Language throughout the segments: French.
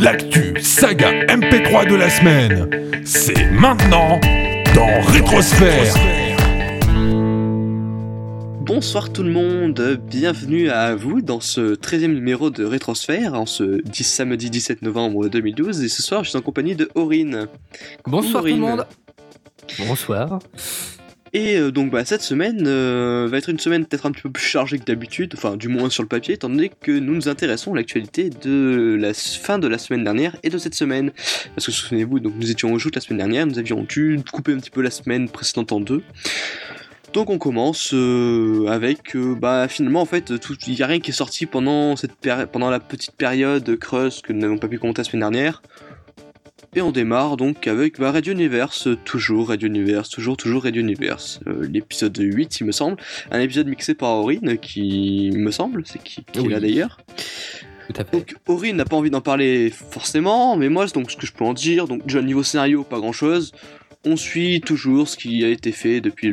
L'actu saga MP3 de la semaine, c'est maintenant dans Rétrosphère. Bonsoir tout le monde, bienvenue à vous dans ce 13e numéro de Rétrosphère en ce 10 samedi 17 novembre 2012 et ce soir je suis en compagnie de Aurine. Bonsoir tout le monde. Bonsoir. Et euh, donc bah, cette semaine euh, va être une semaine peut-être un petit peu plus chargée que d'habitude, enfin du moins sur le papier, étant donné que nous nous intéressons à l'actualité de la fin de la semaine dernière et de cette semaine. Parce que souvenez-vous, donc nous étions au joute la semaine dernière, nous avions dû couper un petit peu la semaine précédente en deux. Donc on commence euh, avec bah finalement en fait il n'y a rien qui est sorti pendant cette pendant la petite période creuse que nous n'avons pas pu commenter la semaine dernière. Et on démarre donc avec bah, Radio Universe, toujours Radio Universe, toujours, toujours Radio Universe. Euh, L'épisode 8, il me semble. Un épisode mixé par Aurine, qui me semble, c'est qui, qui est là Oui. d'ailleurs. Donc Aurine n'a pas envie d'en parler forcément, mais moi, donc, ce que je peux en dire, donc déjà niveau scénario, pas grand chose. On suit toujours ce qui a été fait depuis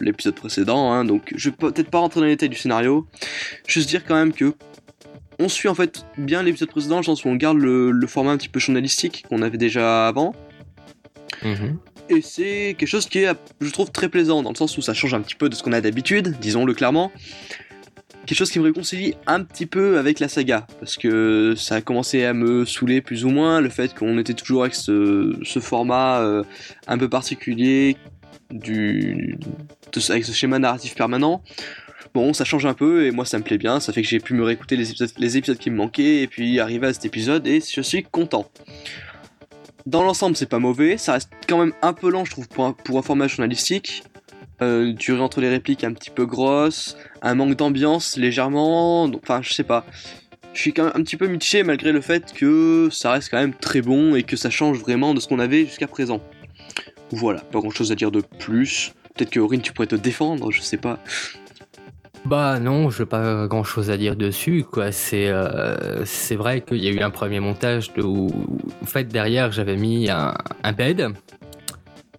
l'épisode précédent, hein, donc je vais peut-être pas rentrer dans les détails du scénario, juste dire quand même que on suit en fait bien l'épisode précédent, dans le sens où on garde le, le format un petit peu journalistique qu'on avait déjà avant, Mhm. et c'est quelque chose qui est, je trouve, très plaisant, dans le sens où ça change un petit peu de ce qu'on a d'habitude, disons-le clairement. Quelque chose qui me réconcilie un petit peu avec la saga, parce que ça a commencé à me saouler plus ou moins, le fait qu'on était toujours avec ce, ce format euh, un peu particulier, du, de- avec ce schéma narratif permanent. Bon, ça change un peu, et moi ça me plaît bien, ça fait que j'ai pu me réécouter les épisodes, qui me manquaient, et puis arriver à cet épisode, et je suis content. Dans l'ensemble, c'est pas mauvais. Ça reste quand même un peu lent, je trouve, pour un, format journalistique. Euh, durée entre les répliques un petit peu grosse, un manque d'ambiance légèrement. Enfin, je sais pas. Je suis quand même un petit peu mitigé malgré le fait que ça reste quand même très bon et que ça change vraiment de ce qu'on avait jusqu'à présent. Voilà, pas grand chose à dire de plus. Peut-être que Aurine, tu pourrais te défendre, je sais pas. Bah non, je pas grand chose à dire dessus quoi. C'est euh, c'est vrai qu'il y a eu un premier montage de, où en fait derrière j'avais mis un, un bed,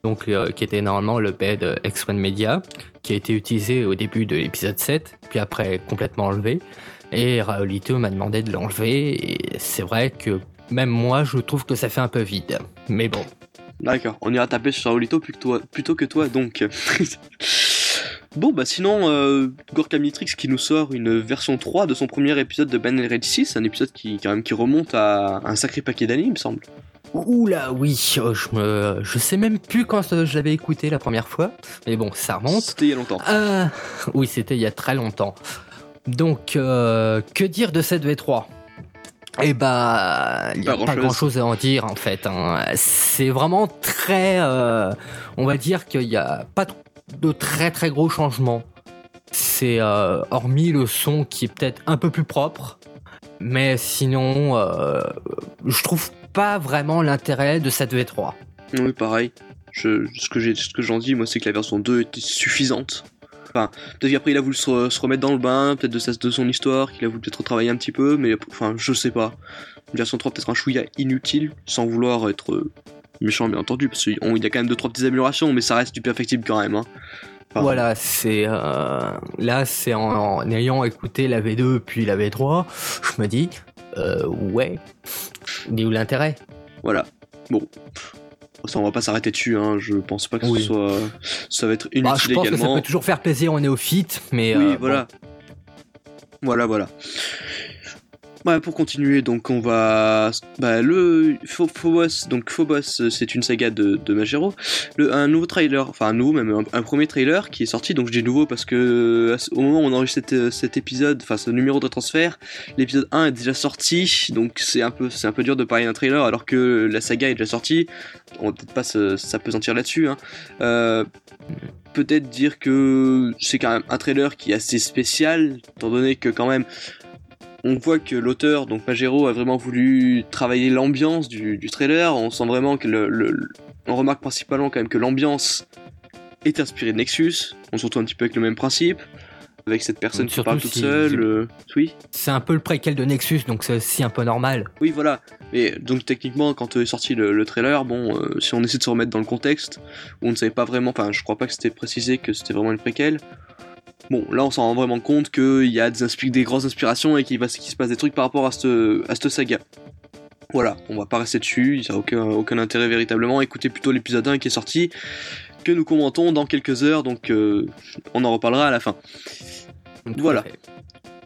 donc euh, qui était normalement le bed X1 Media, qui a été utilisé au début de l'épisode 7, puis après complètement enlevé. Et Raolito m'a demandé de l'enlever et c'est vrai que même moi je trouve que ça fait un peu vide. Mais bon. D'accord, on ira taper sur toi, plutôt que toi donc. bon, bah sinon, euh, Gorka Mitrix qui nous sort une version 3 de son premier épisode de Ben Red 6, un épisode qui, quand même, qui remonte à un sacré paquet d'années, il me semble. Oula, oui, oh, je me, je sais même plus quand euh, je l'avais écouté la première fois, mais bon, ça remonte. C'était il y a longtemps. Ah, oui, c'était il y a très longtemps. Donc, euh, que dire de cette V3 Eh bah, il n'y a Pas grand chose à en dire en fait. hein. C'est vraiment très, euh, on va dire qu'il n'y a pas de très très gros changements. C'est euh, hormis le son qui est peut-être un peu plus propre, mais sinon, euh, je trouve pas vraiment l'intérêt de cette V3. Oui, pareil. Ce que j'en dis, moi, c'est que la version 2 était suffisante. Enfin, peut-être qu'après il a voulu se, remettre dans le bain, peut-être de, son histoire, qu'il a voulu peut-être retravailler un petit peu, mais enfin, je sais pas. Une version 3 peut-être un chouïa inutile, sans vouloir être méchant bien entendu, parce qu'il y a quand même 2-3 petites améliorations, mais ça reste du perfectible quand même. Hein. Enfin, Voilà, c'est euh, là, c'est en, en ayant écouté la V2 puis la V3, je me dis, euh, ouais, où l'intérêt? Voilà. Bon. Ça, on va pas s'arrêter dessus, hein. je pense pas que Oui. ce soit. Ça va être Bah, inutile Je pense que ça également. peut toujours faire plaisir aux néophytes, mais Oui, euh, voilà. Voilà, voilà. Ouais, pour continuer, donc on va. Bah, le Pho- Phobos, donc Phobos, euh, c'est une saga de, de Majero. Le, un nouveau trailer, enfin un nouveau, même un, premier trailer qui est sorti. Donc je dis nouveau parce que ce- au moment où on enregistre cet, euh, cet épisode, enfin ce numéro de transfert, l'épisode 1 est déjà sorti. Donc c'est un peu, c'est un peu dur de parler d'un trailer alors que la saga est déjà sortie. On va peut-être pas s'apesantir là-dessus. Hein. Euh, peut-être dire que c'est quand même un trailer qui est assez spécial, étant donné que quand même on voit que l'auteur, donc Pajero, a vraiment voulu travailler l'ambiance du, du trailer. On sent vraiment que le, le- le- on remarque principalement quand même que l'ambiance est inspirée de Nexus. On se retrouve un petit peu avec le même principe, avec cette personne qui parle toute si- seule. euh, Oui, c'est un peu le préquel de Nexus, donc c'est aussi un peu normal. oui, voilà. Et donc techniquement, quand est sorti le, le trailer, bon, euh, si on essaie de se remettre dans le contexte, où on ne savait pas vraiment, enfin, je crois pas que c'était précisé que c'était vraiment une préquelle. Bon, là on s'en rend vraiment compte qu'il y a des, grosses inspirations et qu'il va- se passe des trucs par rapport à cette, à cette saga. Voilà, on va pas rester dessus, ça n'a aucun, aucun intérêt véritablement. Écoutez plutôt l'épisode 1 qui est sorti, que nous commentons dans quelques heures, donc euh, on en reparlera à la fin. Voilà.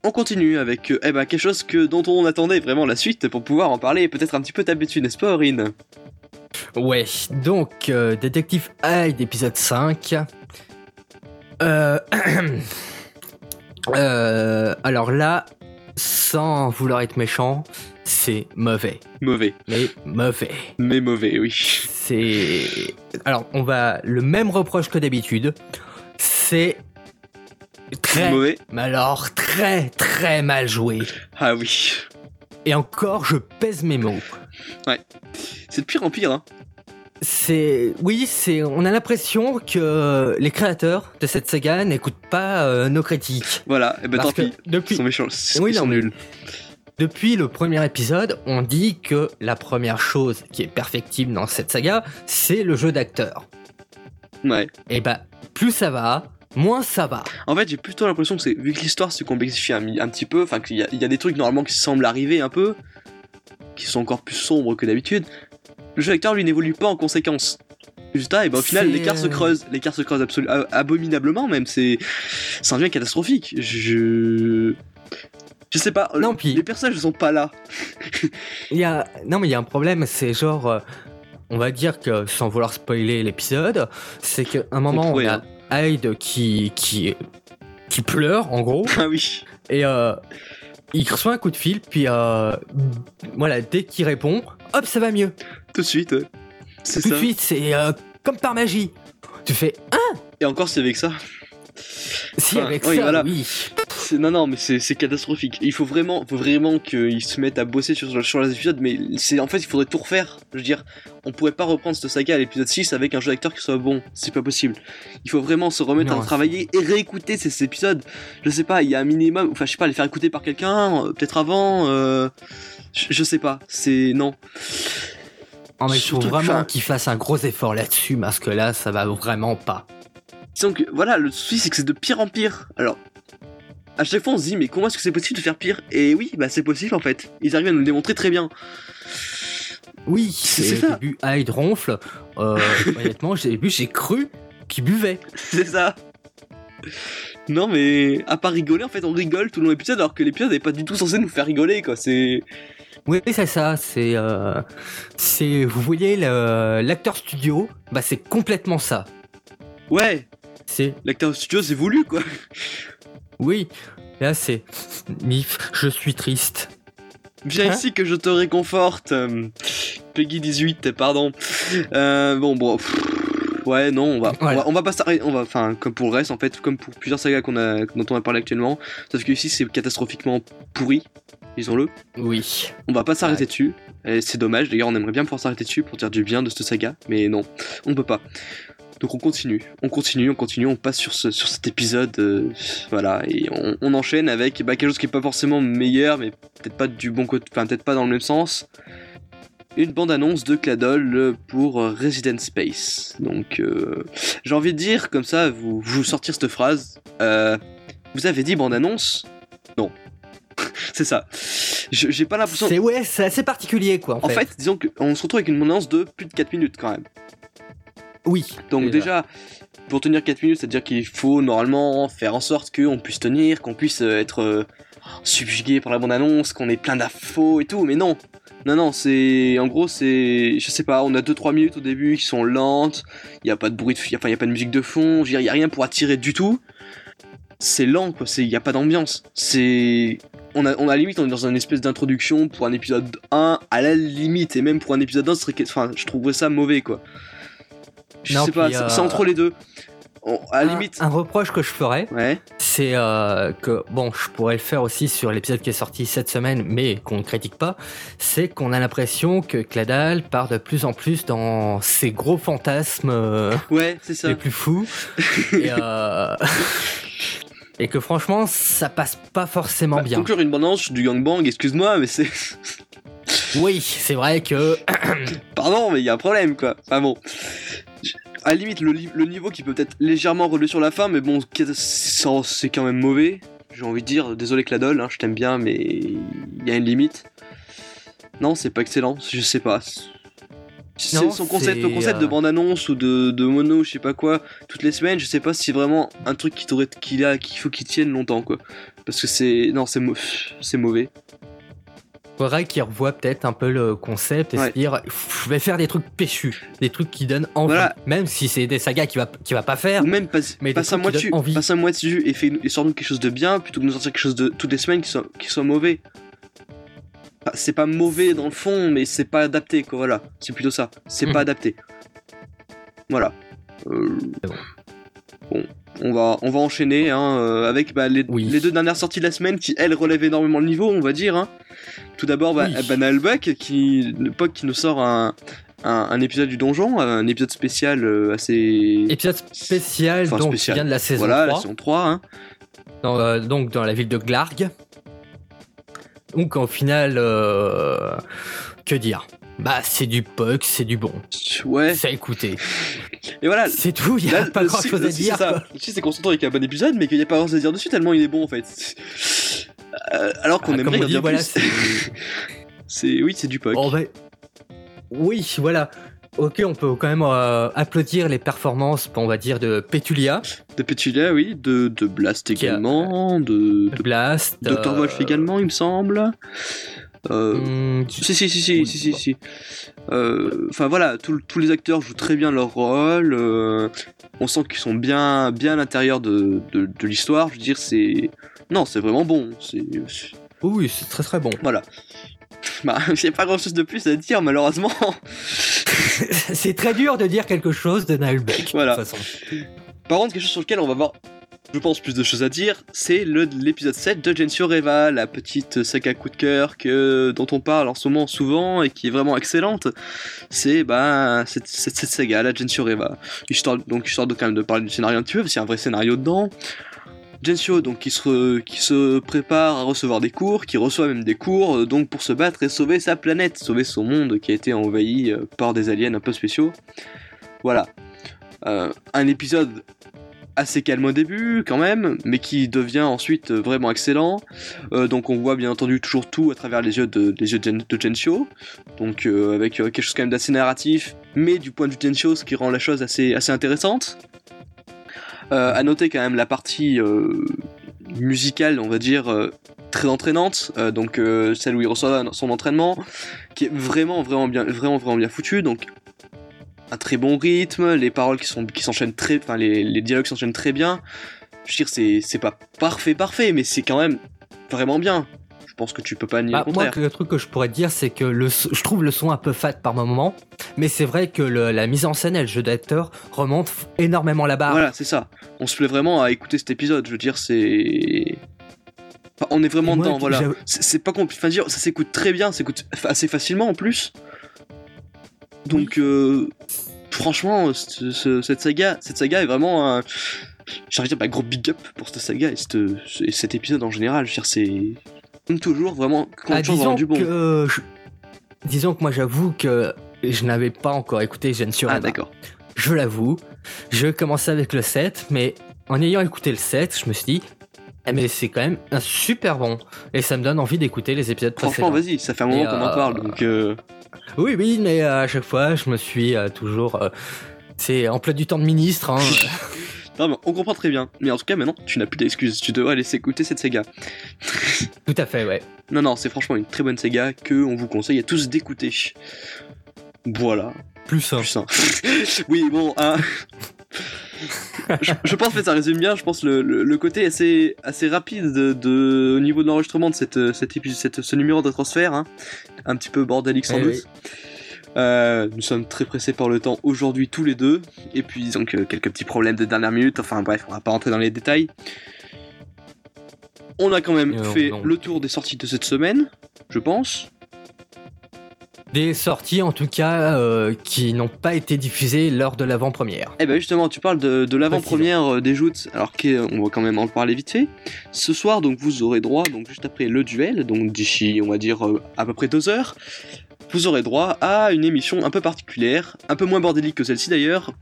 On continue avec euh, eh ben, quelque chose que, dont on attendait vraiment la suite pour pouvoir en parler et peut-être un petit peu dessus, n'est-ce pas Aurine? Ouais, donc euh, Détective Hyde épisode 5. Euh, euh, alors là, sans vouloir être méchant, c'est mauvais. Mauvais, Mais mauvais. mais mauvais, oui. C'est. Alors, on va. Le même reproche que d'habitude. C'est. Très. Mauvais Mais alors, très, très mal joué. Ah oui. Et encore, je pèse mes mots. C'est de pire en pire, hein. C'est. Oui, c'est. On a l'impression que les créateurs de cette saga n'écoutent pas euh, nos critiques. Voilà, et ben Parce tant pis. Ils depuis, sont méchants, Oui, ils sont non, nuls. depuis le premier épisode, on dit que la première chose qui est perfectible dans cette saga, c'est le jeu d'acteur. Ouais. Et bah, plus ça va, moins ça va. En fait, j'ai plutôt l'impression que c'est vu que l'histoire se complexifie un, petit peu, enfin qu'il y, y a des trucs normalement qui semblent arriver un peu, qui sont encore plus sombres que d'habitude. Le jeu d'acteur lui n'évolue pas en conséquence. Résultat, et ben au final C'est, l'écart se euh, creuse, l'écart se creuse abominablement même. C'est, ça en devient catastrophique. Je, je sais pas. Non, puis- les personnages ne sont pas là. Il y a... Non, mais il y a un problème, c'est genre. euh, On va dire que, sans vouloir spoiler l'épisode, c'est qu'à un moment, on pourrait, a Hyde qui, qui, qui pleure, en gros, Ah oui. et euh, il reçoit un coup de fil, puis euh, voilà, dès qu'il répond, hop, ça va mieux. Tout de suite. ouais. C'est Tout ça. de suite, c'est euh, comme par magie. Tu fais, ah, Et encore c'est avec ça. Si, Enfin, avec oui, ça, voilà. oui. C'est- Non, non, mais c'est catastrophique. Il faut vraiment, faut vraiment qu'ils se mettent à bosser sur, sur les épisodes, mais c'est en fait, il faudrait tout refaire. Je veux dire, on pourrait pas reprendre cette saga à l'épisode 6 avec un jeu d'acteur qui soit bon. C'est pas possible. Il faut vraiment se remettre Non, à travailler et réécouter ces, ces épisodes. Je sais pas, il y a un minimum, enfin, je sais pas, les faire écouter par quelqu'un, euh, peut-être avant. euh, je, je sais pas, c'est. Non. Oh, mais il faut Surtout que, vraiment enfin- qu'il fasse un gros effort là-dessus, parce que là, ça va vraiment pas. Disons que, voilà, le souci c'est que c'est de pire en pire. Alors, à chaque fois on se dit, mais comment est-ce que c'est possible de faire pire? Et oui, bah c'est possible en fait. Ils arrivent à nous le démontrer très bien. Oui, C'est ça. au début, Hyde ronfle. Euh, honnêtement, au début, j'ai cru qu'il buvait. C'est ça. Non mais à part rigoler, en fait on rigole tout le long de l'épisode alors que l'épisode n'est pas du tout censé nous faire rigoler quoi. C'est Oui, c'est ça. C'est, euh, c'est, vous voyez l'acteur studio, bah c'est complètement ça. ouais, C'est, l'acteur studio c'est voulu quoi. oui, là c'est, Mif, je suis triste. Viens Hein ici que je te réconforte. euh, Peggy 18, pardon. Euh, bon bon. pff, Ouais non on va, on va on va pas s'arrêter on va enfin comme pour le reste en fait comme pour plusieurs sagas qu'on a dont on a parlé actuellement sauf que ici c'est catastrophiquement pourri disons-le Oui. on va pas s'arrêter Ouais. dessus c'est dommage d'ailleurs on aimerait bien pouvoir s'arrêter dessus pour dire du bien de cette saga mais non on ne peut pas donc on continue on continue on continue on passe sur ce sur cet épisode euh, voilà et on, on enchaîne avec bah, quelque chose qui est pas forcément meilleur mais peut-être pas du bon côté enfin peut-être pas dans le même sens une bande-annonce de Cladol euh, pour euh, Resident Space. Donc, euh, j'ai envie de dire, comme ça, vous, vous sortir cette phrase. euh, vous avez dit bande-annonce? Non. c'est ça. Je- J'ai pas l'impression. C'est ouais, c'est assez particulier quoi. En, En fait, disons qu'on se retrouve avec une bande-annonce de plus de 4 minutes quand même. Oui. Donc déjà, pour tenir 4 minutes, c'est-à-dire qu'il faut normalement faire en sorte qu'on puisse tenir, qu'on puisse euh, être euh, subjugué par la bande-annonce, qu'on ait plein d'infos et tout, mais non. Non, non, c'est... En gros, c'est... Je sais pas, on a 2-3 minutes au début qui sont lentes, il n'y a pas de bruit de... Enfin, il a pas de musique de fond, il n'y a rien pour attirer du tout. C'est lent, quoi, il n'y a pas d'ambiance. C'est... On a, on a limite, on est dans une espèce d'introduction pour un épisode 1, à la limite, et même pour un épisode 1, ce serait... Enfin, je trouverais ça mauvais, quoi. Je Non, sais pas, puis, euh, c'est entre les deux. On- à Un- limite. un reproche que je ferais, Ouais. c'est euh, que, bon, je pourrais le faire aussi sur l'épisode qui est sorti cette semaine, mais qu'on ne critique pas, c'est qu'on a l'impression que Cladal part de plus en plus dans ses gros fantasmes euh, Ouais, c'est ça. les plus fous. et, euh, et que franchement, ça passe pas forcément Bah, bien. conclure une bande du gangbang, excuse-moi, mais c'est. Oui, c'est vrai que... Pardon, mais il y a un problème, quoi. Enfin bon. à la limite, le, niveau qui peut peut-être légèrement relever sur la fin, mais bon, c'est quand même mauvais. J'ai envie de dire, désolé Cladol, hein, je t'aime bien, mais il y a une limite. Non, c'est pas excellent, je sais pas. Non, son concept, le concept de euh, bande-annonce ou de, de mono, je sais pas quoi, toutes les semaines, je sais pas si c'est vraiment un truc qui t'aurait, qu'il a, qu'il faut qu'il tienne longtemps, quoi. Parce que c'est, non, c'est mauvais. Faudrait qu'il revoie peut-être un peu le concept et Ouais. se dire je vais faire des trucs péchus, des trucs qui donnent envie. Voilà. Même si c'est des sagas qui va, qui va pas faire. Ou même passe, Mais passe un mois dessus, envie. passe un mois dessus et, fait, et sort-nous quelque chose de bien plutôt que de nous sortir quelque chose de toutes les semaines qui soit, qui soit mauvais. Enfin, c'est pas mauvais dans le fond, mais c'est pas adapté, quoi, voilà. C'est plutôt ça. C'est Mhm. pas adapté. Voilà. Euh, bon. bon, on va, on va enchaîner hein, euh, avec bah, les, Oui. les deux dernières sorties de la semaine qui, elles, relèvent énormément le niveau, on va dire. hein. Tout d'abord, bah, Oui. Buck, qui, Puck qui nous sort un, un, un épisode du donjon, un épisode spécial euh, assez. Épisode spécial, Enfin, donc, spécial. qui vient de la saison voilà, la 3, saison 3. Hein. dans, euh, donc dans la ville de Glarg. Donc au final, euh, que dire? Bah c'est du puck, c'est du bon. Ouais. C'est à écouter. Et voilà. C'est tout, il y a Là, pas le grand chose le à dire. c'est ça. Le c'est qu'on s'entend avec un bon épisode, mais qu'il n'y a pas grand chose à dire dessus tellement il est bon en fait. Euh, alors qu'on Ah, aimerait dire voilà, plus. c'est- oui, c'est du puck. Oh, bah, Oui, voilà. Ok, on peut quand même euh, applaudir les performances, on va dire, de Petulia, De Petulia, oui, de, de Blast a- également, de, de de Blast. Dr. euh, Wolf également, il me semble. Euh, hum, Si, si, si, si, Oui, si, si, si. Euh, Enfin voilà, tout- tous les acteurs jouent très bien leur rôle. euh, on sent qu'ils sont bien, bien à l'intérieur de, de, de l'histoire. Je veux dire, c'est. Non, c'est vraiment bon. C'est. Oui, c'est très très bon. Voilà. Bah, j'ai pas grand chose de plus à dire, malheureusement. c'est très dur de dire quelque chose de Nalbeck. Voilà. De toute façon. Par contre, quelque chose sur lequel on va avoir, je pense, plus de choses à dire, c'est l'épisode 7 de Gensio Reva, la petite saga coup de cœur que, dont on parle en ce moment souvent et qui est vraiment excellente. C'est bah, cette, cette, cette saga, la Gensio Reva. Histoire, donc, histoire de quand même de parler du scénario un petit peu, parce qu'il y a un vrai scénario dedans. Gensio, donc, qui se, prépare à recevoir des cours, qui reçoit même des cours, euh, donc pour se battre et sauver sa planète, sauver son monde qui a été envahi euh, par des aliens un peu spéciaux. Voilà. Euh, un épisode assez calme au début quand même, mais qui devient ensuite vraiment excellent. Donc on voit bien entendu toujours tout à travers les yeux de, les donc avec quelque chose quand même d'assez narratif, mais du point de vue de Gensho, ce qui rend la chose assez intéressante. Euh, à noter quand même la partie euh, musicale, on va dire, euh, très entraînante, euh, donc euh, celle où il reçoit son entraînement, qui est vraiment, vraiment bien, vraiment, vraiment bien foutue, donc un très bon rythme, les paroles qui sont qui s'enchaînent très, enfin les, les dialogues s'enchaînent très bien. Je veux dire, c'est c'est pas parfait, parfait, mais c'est quand même vraiment bien. Je pense que tu peux pas nier Bah, le moi, le truc que je pourrais te dire, c'est que le, je trouve le son un peu fat par moment, mais c'est vrai que le- la mise en scène et le jeu d'acteur remontent énormément la barre. Voilà, c'est ça. On se plaît vraiment à écouter cet épisode. Je veux dire, c'est. Enfin, on est vraiment moi, dedans, voilà. C'est pas compliqué. Enfin, dire, ça s'écoute très bien, ça s'écoute assez facilement en plus. Donc, euh, franchement, ce- cette saga, cette saga est vraiment un. J'ai envie de dire, bah, gros big up pour cette saga et, cette- et cet épisode en général. Je veux dire, c'est. Comme toujours, vraiment, quand Ah, disons, du bon. que, euh, je- disons que moi, j'avoue que je n'avais pas encore écouté Jeanne sur Ah, d'accord. Je l'avoue. Je commençais avec le 7, mais en ayant écouté le 7, je me suis dit, eh, mais c'est quand même un super bon. Et ça me donne envie d'écouter les épisodes Franchement, précédents. vas-y, ça fait un moment qu'on en euh, parle, donc. euh, Oui, oui, mais à chaque fois, je me suis euh, toujours. euh, c'est emploi du temps de ministre. Hein. Non, mais on comprend très bien. Mais en tout cas, maintenant, tu n'as plus d'excuses. Tu devrais laisser écouter cette saga. Tout à fait, ouais. Non, non, c'est franchement une très bonne saga que on vous conseille à tous d'écouter. Voilà, Plus simple. plus oui, bon, hein. je, je pense que ça résume bien. Je pense le, le, le côté assez, assez rapide de, de- au niveau de l'enregistrement de cette, cette- ce numéro de transfert. hein. Un petit peu bordélique sans Eh doute. oui. Euh, nous sommes très pressés par le temps aujourd'hui tous les deux. Et puis donc euh, quelques petits problèmes de dernière minute. Enfin bref, on va pas rentrer dans les détails. On a quand même Euh, fait non. le tour des sorties de cette semaine, je pense. Des sorties, en tout cas, euh, qui n'ont pas été diffusées lors de l'avant-première. Eh ben justement, tu parles de, de l'avant-première des joutes, alors qu'on va quand même en parler vite fait. Ce soir, donc vous aurez droit, donc juste après le duel, donc d'ici, on va dire à peu près deux heures, vous aurez droit à une émission un peu particulière, un peu moins bordélique que celle-ci d'ailleurs,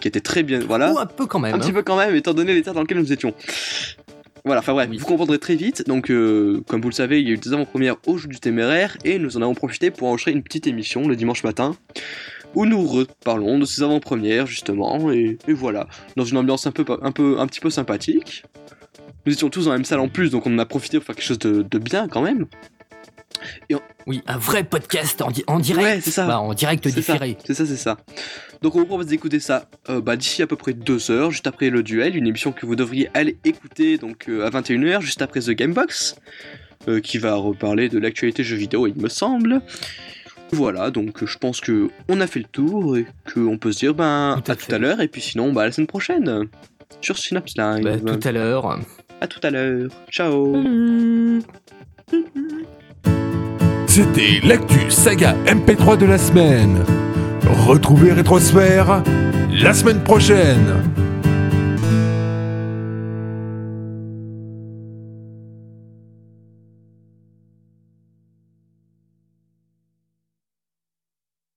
qui était très bien. Voilà. Ou un peu quand même. Un petit hein. peu quand même, étant donné l'état dans lequel nous étions. Voilà, enfin bref, Oui. vous comprendrez très vite. Donc, euh, comme vous le savez, il y a eu des avant-premières au jeu du téméraire et nous en avons profité pour enregistrer une petite émission le dimanche matin où nous reparlons de ces avant-premières justement et, et voilà, dans une ambiance un peu, un peu, un petit peu sympathique. Nous étions tous dans la même salle en plus, donc on en a profité pour faire quelque chose de, de bien quand même. Oui, un vrai podcast en, di- en direct. Ouais, c'est ça. Bah, en direct C'est ça, différé. c'est ça, c'est ça. Donc on vous propose d'écouter ça euh, bah, d'ici à peu près deux heures, juste après le duel, une émission que vous devriez aller écouter donc euh, à 21h, juste après The Gamebox, euh, qui va reparler de l'actualité jeux vidéo, il me semble. Voilà, donc je pense que on a fait le tour et qu'on peut se dire ben Tout à à tout à l'heure et puis sinon bah à la semaine prochaine sur Synapse Live. Bah, tout à l'heure. À tout à l'heure. Ciao. C'était l'actu saga MP3 de la semaine. Retrouvez Rétrosphère la semaine prochaine.